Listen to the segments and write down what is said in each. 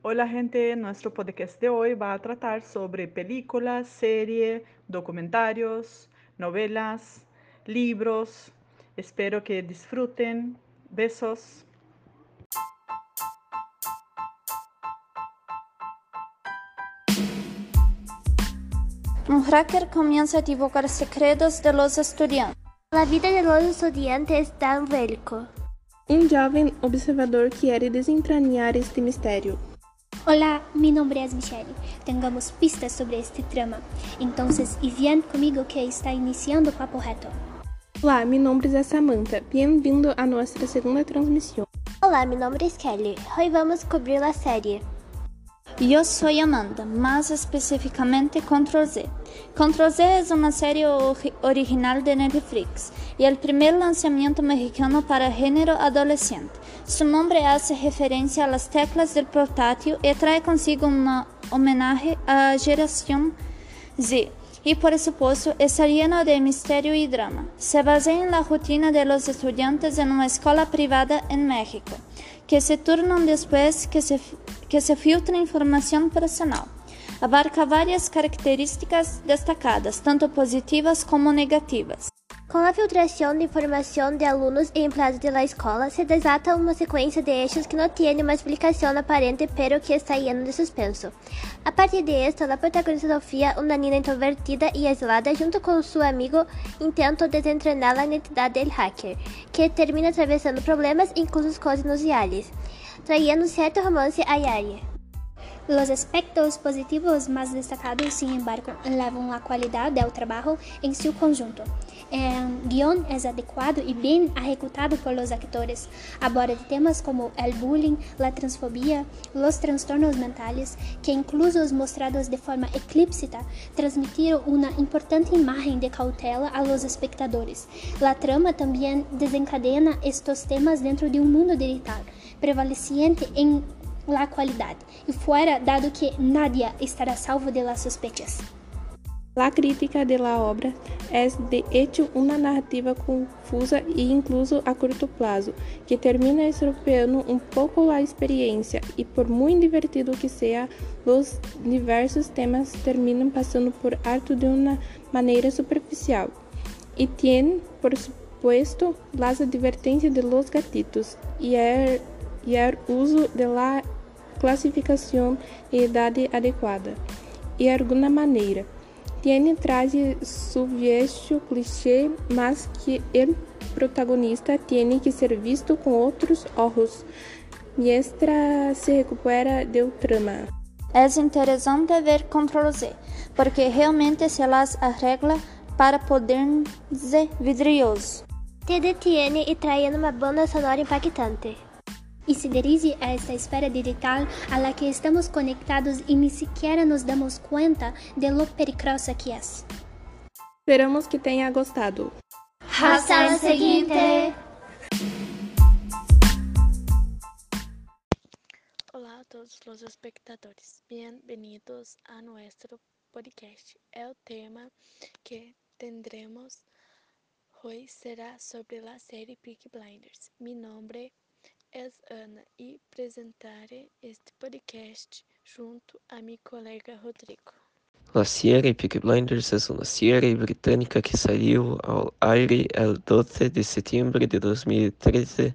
Hola gente, nuestro podcast de hoy va a tratar sobre películas, series, documentarios, novelas, libros. Espero que disfruten. Besos. Un hacker comienza a divulgar secretos de los estudiantes. La vida de los estudiantes es tan bélico. Um jovem observador quiere desentrañar este mistério. Hola, mi nombre es Michelle. Tengamos pistas sobre este trama. Entonces, y bien conmigo que está iniciando Papo Reto. Olá, meu nome é Samantha. Bem-vindo a nossa segunda transmissão. Olá, meu nome é Kelly. Hoy vamos cobrir a série. Yo soy Amanda, más específicamente Control Z. Control Z una serie ori- original de Netflix y el primer lanzamiento mexicano para género adolescente. Su nombre hace referencia las teclas del portátil y trae consigo un homenaje a la generación Z. Y por supuesto está lleno de misterio y drama. Se basa en la de los estudiantes en una escuela privada en México, que se turnan después que se, que se filtra información personal. Abarca varias características destacadas, tanto positivas como negativas. Com a filtração de informação de alunos e empleados da escola, se desata uma sequência de hechos que não tem uma explicação aparente, pero que está lleno de suspenso. A partir de la protagonista Sofía, una niña introvertida y aislada, junto con su amigo, intenta desentrañar la identidad del hacker, que termina atravessando problemas e incluso coisas inusuales, trayendo cierto romance a Yari. Los aspectos positivos más destacados, sin embargo, elevan la calidad del trabajo en su conjunto. El guión es adecuado y bien ejecutado por los actores. Aborda temas como el bullying, la transfobia, los trastornos mentales, que incluso os mostrados de forma explícita transmitiram una importante imagen de cautela a los espectadores. La trama también desencadena estos temas dentro de un mundo digital, prevaleciente en la qualidad e fuera dado que nadie estará salvo de las sospechas. La crítica de la obra es de hecho una narrativa confusa e incluso a curto plazo, que termina estropeando um pouco la experiencia e por muy divertido que sea, los diversos temas terminan pasando por alto de una manera superficial. Y tiene, por supuesto, las advertencias de los gatitos y el, y el uso de la classificação e idade adequada. E alguma maneira. Tiene traje su viejo cliché, mas que el protagonista tiene que ser visto com outros ojos, mientras se recupera del trama. Es interesante ver Control Z, porque realmente se las arregla para poderse vidrioso. Te detiene e trae uma banda sonora impactante. Y se dirige a esta esfera digital a la que estamos conectados y ni siquiera nos damos cuenta de lo peligrosa que es. Esperamos que tenha gostado. Hasta la siguiente! Olá a todos os espectadores, bem-vindos a nosso podcast. El tema que tendremos hoy será sobre la serie Peaky Blinders. Mi nombre es Ana e presentaré este podcast junto a mi colega Rodrigo. La serie Peaky Blinders es una serie británica que salió al aire el 12 de septiembre de 2013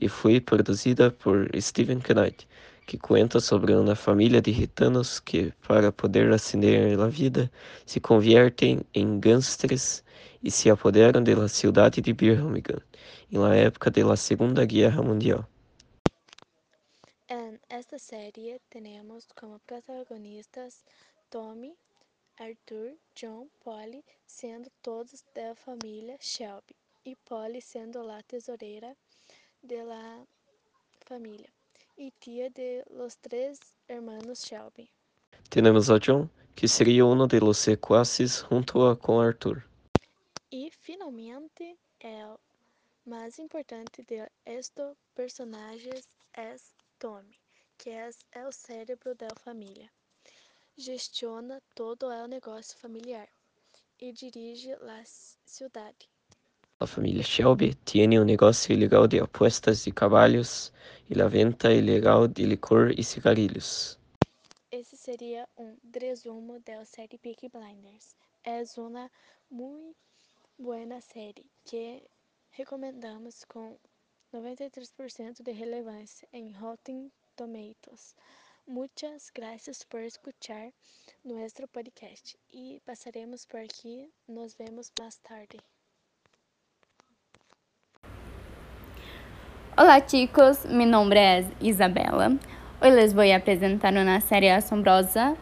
y fue producida por Stephen Knight, que cuenta sobre una familia de gitanos que, para poder ascender la vida, se convierten en gángsters y se apoderan de la ciudad de Birmingham en la época de la Segunda Guerra Mundial. En esta serie tenemos como protagonistas Tommy, Arthur, John, Polly, sendo todos da família Shelby, e Polly sendo la tesoreira de la família e tia de los tres hermanos Shelby. Tenemos a John, que sería uno de los secuaces junto a con Arthur. E finalmente el mais importante de estos personagens é Tommy, que é o cérebro da família. Gestiona todo o negócio familiar e dirige a cidade. La familia Shelby tiene un negocio ilegal de apuestas de caballos y la venta ilegal de licor y cigarrillos. Esse seria um resumo da série Peaky Blinders. É uma muito boa série que recomendamos com 93% de relevância em Rotten Tomatoes. Muchas gracias por escuchar nuestro podcast y pasaremos por aquí. Nos vemos más tarde. Olá, chicos. Mi nombre es Isabela. Hoy les voy a presentar una serie asombrosa,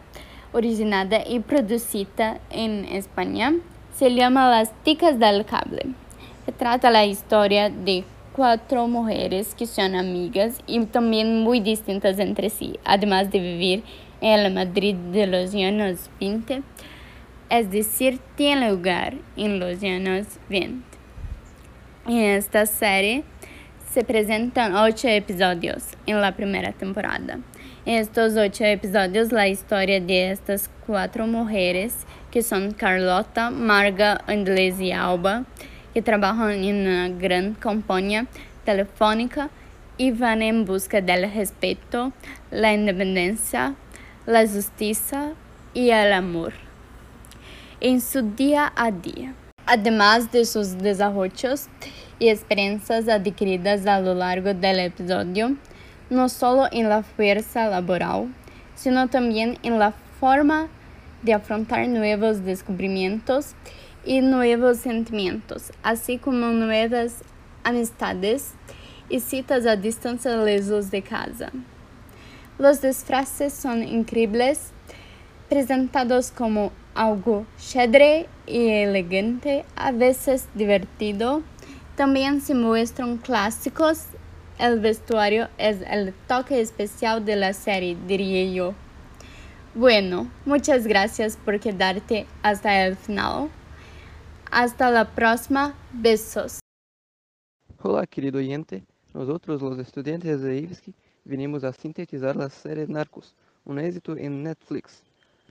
originada y producida en España. Se llama Las Ticas del Cable. Retrata la historia de cuatro mujeres que son amigas y también muy distintas entre sí, además de vivir en el Madrid de los años 20, es decir, tiene lugar en los años 20. En esta serie se presentan ocho episodios en la primera temporada. En estos ocho episodios, la historia de estas cuatro mujeres, que son Carlota, Marga, Andrés y Alba, que trabajan en una gran compañía telefónica y van en busca del respeto, la independencia, la justicia y el amor en su día a día. Además de sus desarrollos y experiencias adquiridas a lo largo del episodio, no solo en la fuerza laboral, sino también en la forma de afrontar nuevos descubrimientos y nuevos sentimientos, así como nuevas amistades y citas a distancia lejos de casa. Los disfraces son increíbles, presentados como algo chévere y elegante, a veces divertido. También se muestran clásicos. El vestuario es el toque especial de la serie, diría yo. Bueno, muchas gracias por quedarte hasta el final. Hasta la próxima. Besos. Olá, querido oyente. Nosotros, los estudiantes de IFSC, venimos a sintetizar la serie Narcos, un éxito en Netflix.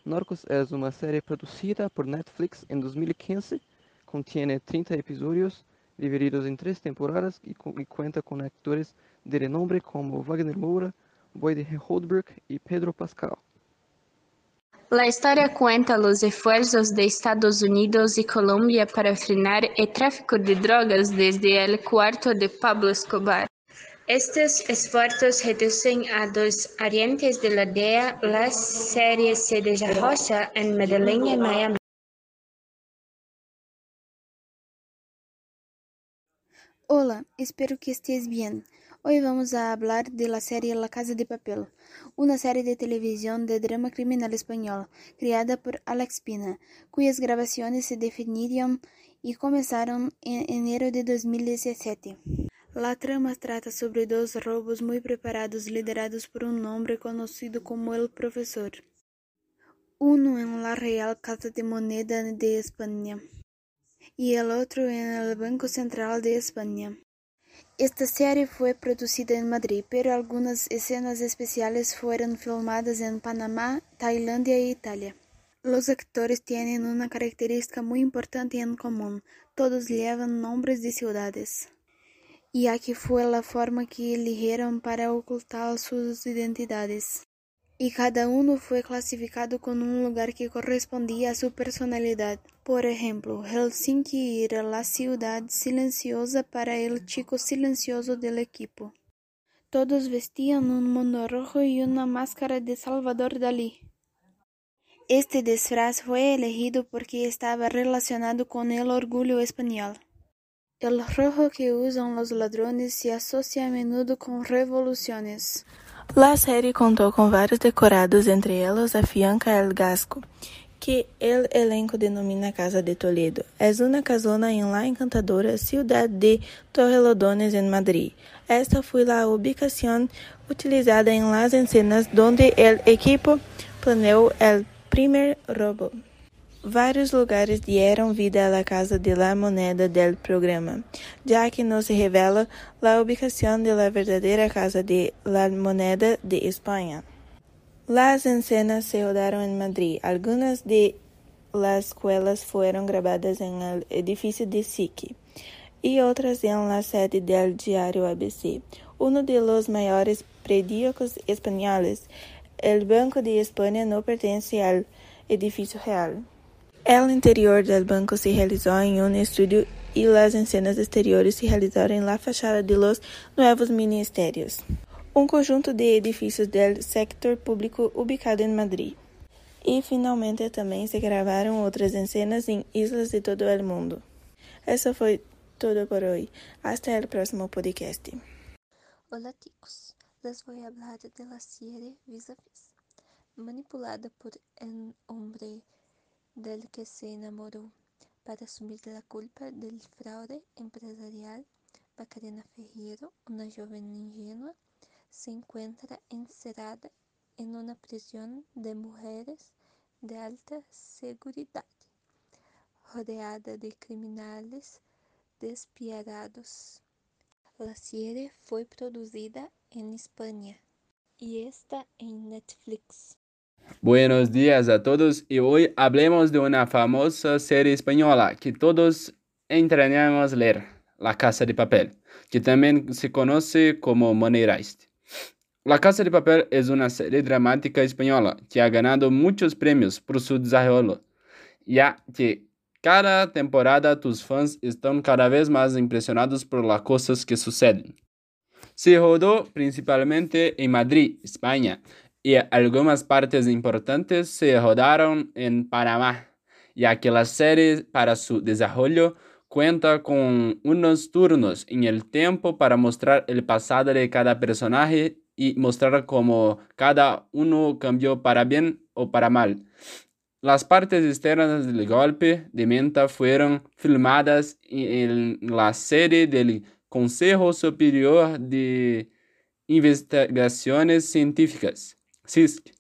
Narcos es una serie producida por Netflix en 2015, contiene 30 episodios divididos en tres temporadas y, cu y cuenta con actores de renombre como Wagner Moura, Boyd Holdberg y Pedro Pascal. La historia cuenta los esfuerzos de Estados Unidos y Colombia para frenar el tráfico de drogas desde el cuarto de Pablo Escobar. Estos esfuerzos reducen a dos arientes de la DEA. La serie se desarrolla en Medellín y Miami. Hola, espero que estés bien. Hoy vamos a hablar de la serie La Casa de Papel, una serie de televisión de drama criminal español creada por Alex Pina, cuyas grabaciones se definieron y comenzaron en enero de 2017. La trama trata sobre dos robos muy preparados liderados por un hombre conocido como el Profesor. Uno en la Real Casa de Moneda de España y el otro en el Banco Central de España. Esta serie fue producida en Madrid, pero algunas escenas especiales fueron filmadas en Panamá, Tailandia e Italia. Los actores tienen una característica muy importante en común, todos llevan nombres de ciudades. Y aquí fue la forma que eligieron para ocultar sus identidades. Y cada uno fue clasificado con un lugar que correspondía a su personalidad. Por ejemplo, Helsinki era la ciudad silenciosa para el chico silencioso del equipo. Todos vestían un mono rojo y una máscara de Salvador Dalí. Este disfraz fue elegido porque estaba relacionado con el orgullo español. El rojo que usan los ladrones se asocia a menudo con revoluciones. La serie contó con varios decorados, entre ellos a Fianca El Gasco, que el elenco denomina Casa de Toledo. Es una casona en la encantadora ciudad de Torrelodones en Madrid. Esta fue la ubicación utilizada en las escenas donde el equipo planeó el primer robo. Vários lugares dieron vida a la Casa de la Moneda del programa, ya que no se revela la ubicación de la verdadera Casa de la Moneda de España. Las escenas se rodaron en Madrid. Algunas de las escuelas fueron grabadas en el edificio de SIC. y otras en la sede del diario ABC, uno de los mayores periódicos españoles. El Banco de España no pertenece al edificio real. El interior del banco se realizó en un estudio y las escenas exteriores se realizaron en la fachada de los nuevos ministerios, un conjunto de edificios del sector público ubicado en Madrid. Y finalmente también se grabaron otras escenas en islas de todo el mundo. Eso fue todo por hoy. Hasta el próximo podcast. Hola chicos, les voy a hablar de la serie Vis a Vis, manipulada por el hombre del que se enamoró para asumir la culpa del fraude empresarial. Macarena Ferreiro, una joven ingenua, se encuentra encerrada en una prisión de mujeres de alta seguridad, rodeada de criminales despiadados. La serie fue producida en España y está en Netflix. Buenos días a todos y hoy hablemos de una famosa serie española que todos entrañamos leer, La Casa de Papel, que también se conoce como Money Heist. La Casa de Papel es una serie dramática española que ha ganado muchos premios por su desarrollo, ya que cada temporada tus fans están cada vez más impresionados por las cosas que suceden. Se rodó principalmente en Madrid, España, y algunas partes importantes se rodaron en Panamá, ya que la serie para su desarrollo cuenta con unos turnos en el tiempo para mostrar el pasado de cada personaje y mostrar cómo cada uno cambió para bien o para mal. Las partes externas del golpe de menta fueron filmadas en la serie del Consejo Superior de Investigaciones Científicas CISC,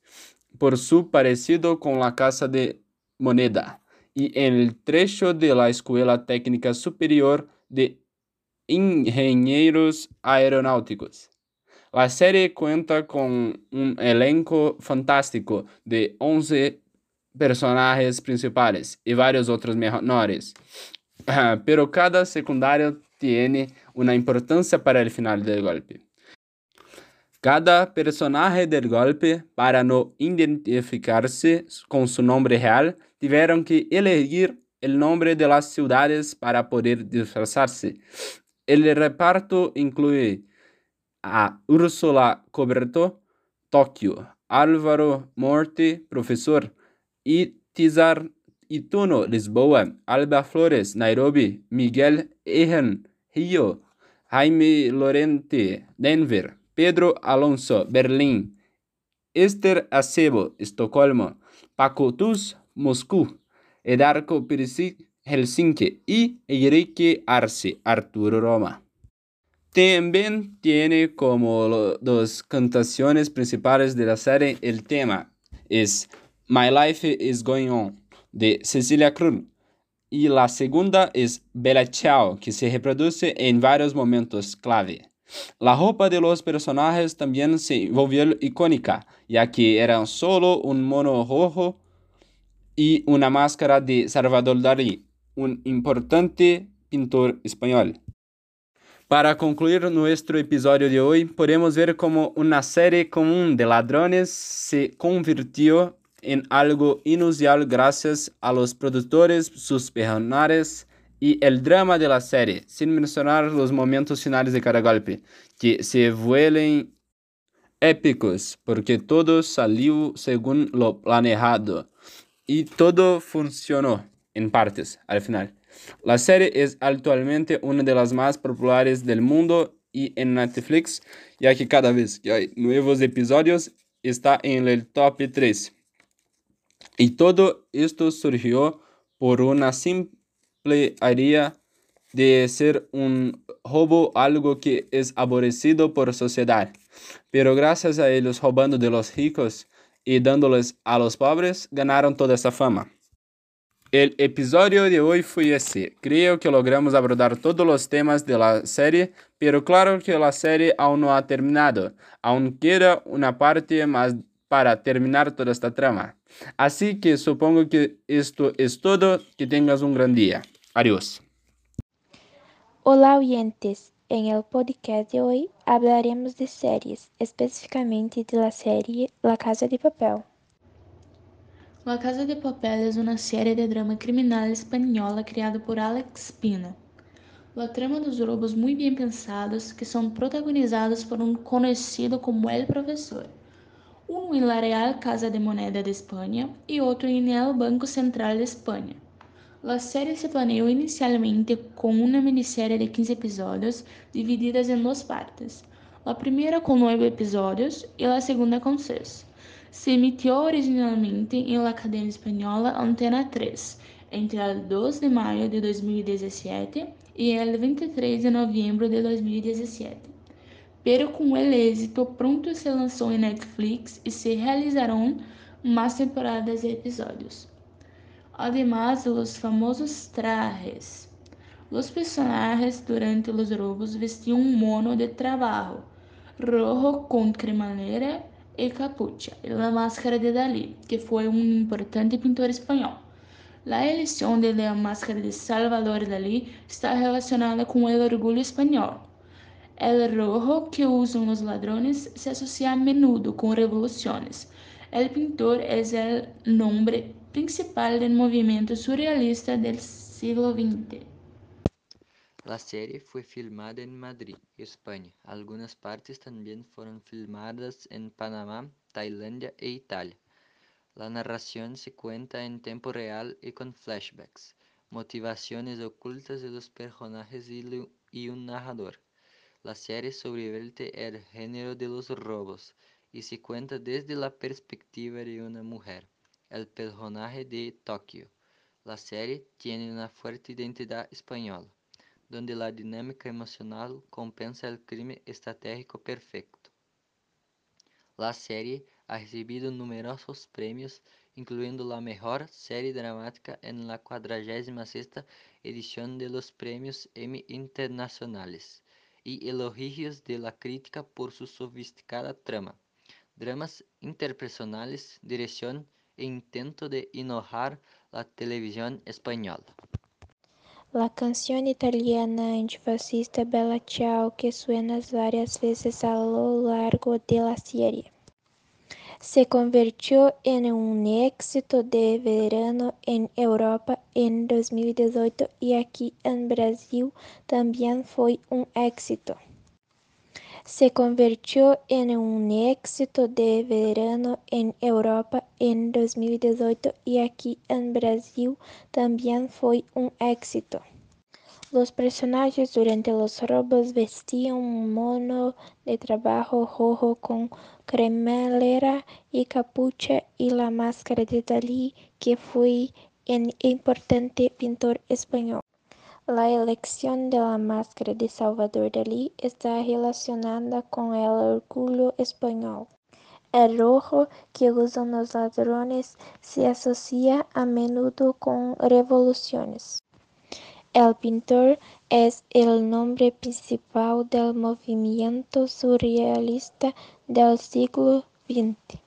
por su parecido con la Casa de Moneda, y en el trecho de la Escuela Técnica Superior de Ingenieros Aeronáuticos. La serie cuenta con un elenco fantástico de 11 personajes principales y varios otros menores, pero cada secundario tiene una importancia para el final del golpe. Cada personaje del golpe, para no identificarse con su nombre real, tuvieron que elegir el nombre de las ciudades para poder disfrazarse. El reparto incluye a Úrsula Coberto, Tokio, Álvaro Morte, profesor, y Tizar Ituno, Lisboa, Alba Flores, Nairobi, Miguel Ejan, Rio, Jaime Lorente, Denver, Pedro Alonso, Berlim, Esther Acebo, Estocolmo, Paco Tuz, Moscú, Edarco Perisic, Helsinki. Y Enrique Arce, Arturo Roma. También tiene como dos cantaciones principales de la serie. El tema es My Life is Going On de Cecilia Cruz y la segunda es Bella Ciao que se reproduce en varios momentos clave. La ropa de los personajes también se volvió icónica, ya que era solo un mono rojo y una máscara de Salvador Dalí, un importante pintor español. Para concluir nuestro episodio de hoy, podemos ver cómo una serie común de ladrones se convirtió en algo inusual gracias a los productores, sus personajes, y el drama de la serie, sin mencionar los momentos finales de cada golpe, que se vuelven épicos porque todo salió según lo planeado y todo funcionó en partes al final. La serie es actualmente una de las más populares del mundo y en Netflix, ya que cada vez que hay nuevos episodios está en el top 3. Y todo esto surgió por una simple haría de ser un robo algo que es aborrecido por sociedad. Pero gracias a ellos robando de los ricos y dándoles a los pobres, ganaron toda esa fama. El episodio de hoy fue ese. Creo que logramos abordar todos los temas de la serie, pero claro que la serie aún no ha terminado. Aún queda una parte más para terminar toda esta trama. Así que supongo que esto es todo. Que tengas un gran día. Adiós. Olá, oyentes. En el podcast de hoy hablaremos de series, específicamente de la serie La Casa de Papel. La Casa de Papel es una serie de drama criminal española creada por Alex Pina. La trama dos robos muy bien pensados que son protagonizados por un conocido como El Profesor, uno en la Real Casa de Moneda de España y otro en el Banco Central de España. La serie se planeó inicialmente con una miniserie de 15 episodios divididas en dos partes, la primera con nueve episodios y la segunda con seis. Se emitió originalmente en la cadena española Antena 3 entre el 2 de mayo de 2017 y el 23 de noviembre de 2017. Pero con el éxito pronto se lanzó en Netflix y se realizaron más temporadas de episodios. Además de los famosos trajes. Los personajes durante los robos vestían un mono de trabajo rojo con cremallera y capucha y la máscara de Dalí, que fue un importante pintor español. La elección de la máscara de Salvador Dalí está relacionada con el orgullo español. El rojo que usan los ladrones se asocia a menudo con revoluciones. El pintor es el nombre principal del movimiento surrealista del siglo XX. La serie fue filmada en Madrid, España. Algunas partes también fueron filmadas en Panamá, Tailandia e Italia. La narración se cuenta en tiempo real y con flashbacks, motivaciones ocultas de los personajes y un narrador. La serie sobrevierte el género de los robos y se cuenta desde la perspectiva de una mujer el personaje de Tokio. La serie tiene una fuerte identidad española, donde la dinámica emocional compensa el crimen estratégico perfecto. La serie ha recibido numerosos premios, incluyendo la mejor serie dramática en la 46 edición de los premios Emmy Internacionales y elogios de la crítica por su sofisticada trama, dramas interpersonales, dirección intento de innovar la televisión española. La canción italiana antifascista Bella Ciao que suena varias veces a lo largo de la serie. Se convirtió en un éxito de verano en Europa en 2018 y aquí en Brasil también fue un éxito. Se convirtió en un éxito de verano en Europa en 2018 y aquí en Brasil también fue un éxito. Los personajes durante los robos vestían un mono de trabajo rojo con cremallera y capucha y la máscara de Dalí, que fue un importante pintor español. La elección de la máscara de Salvador Dalí está relacionada con el orgullo español. El rojo que usan los ladrones se asocia a menudo con revoluciones. El pintor es el nombre principal del movimiento surrealista del siglo XX.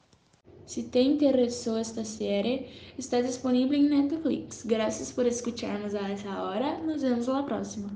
Si te interesó esta serie, está disponible en Netflix. Gracias por escucharnos a esa hora. Nos vemos la próxima.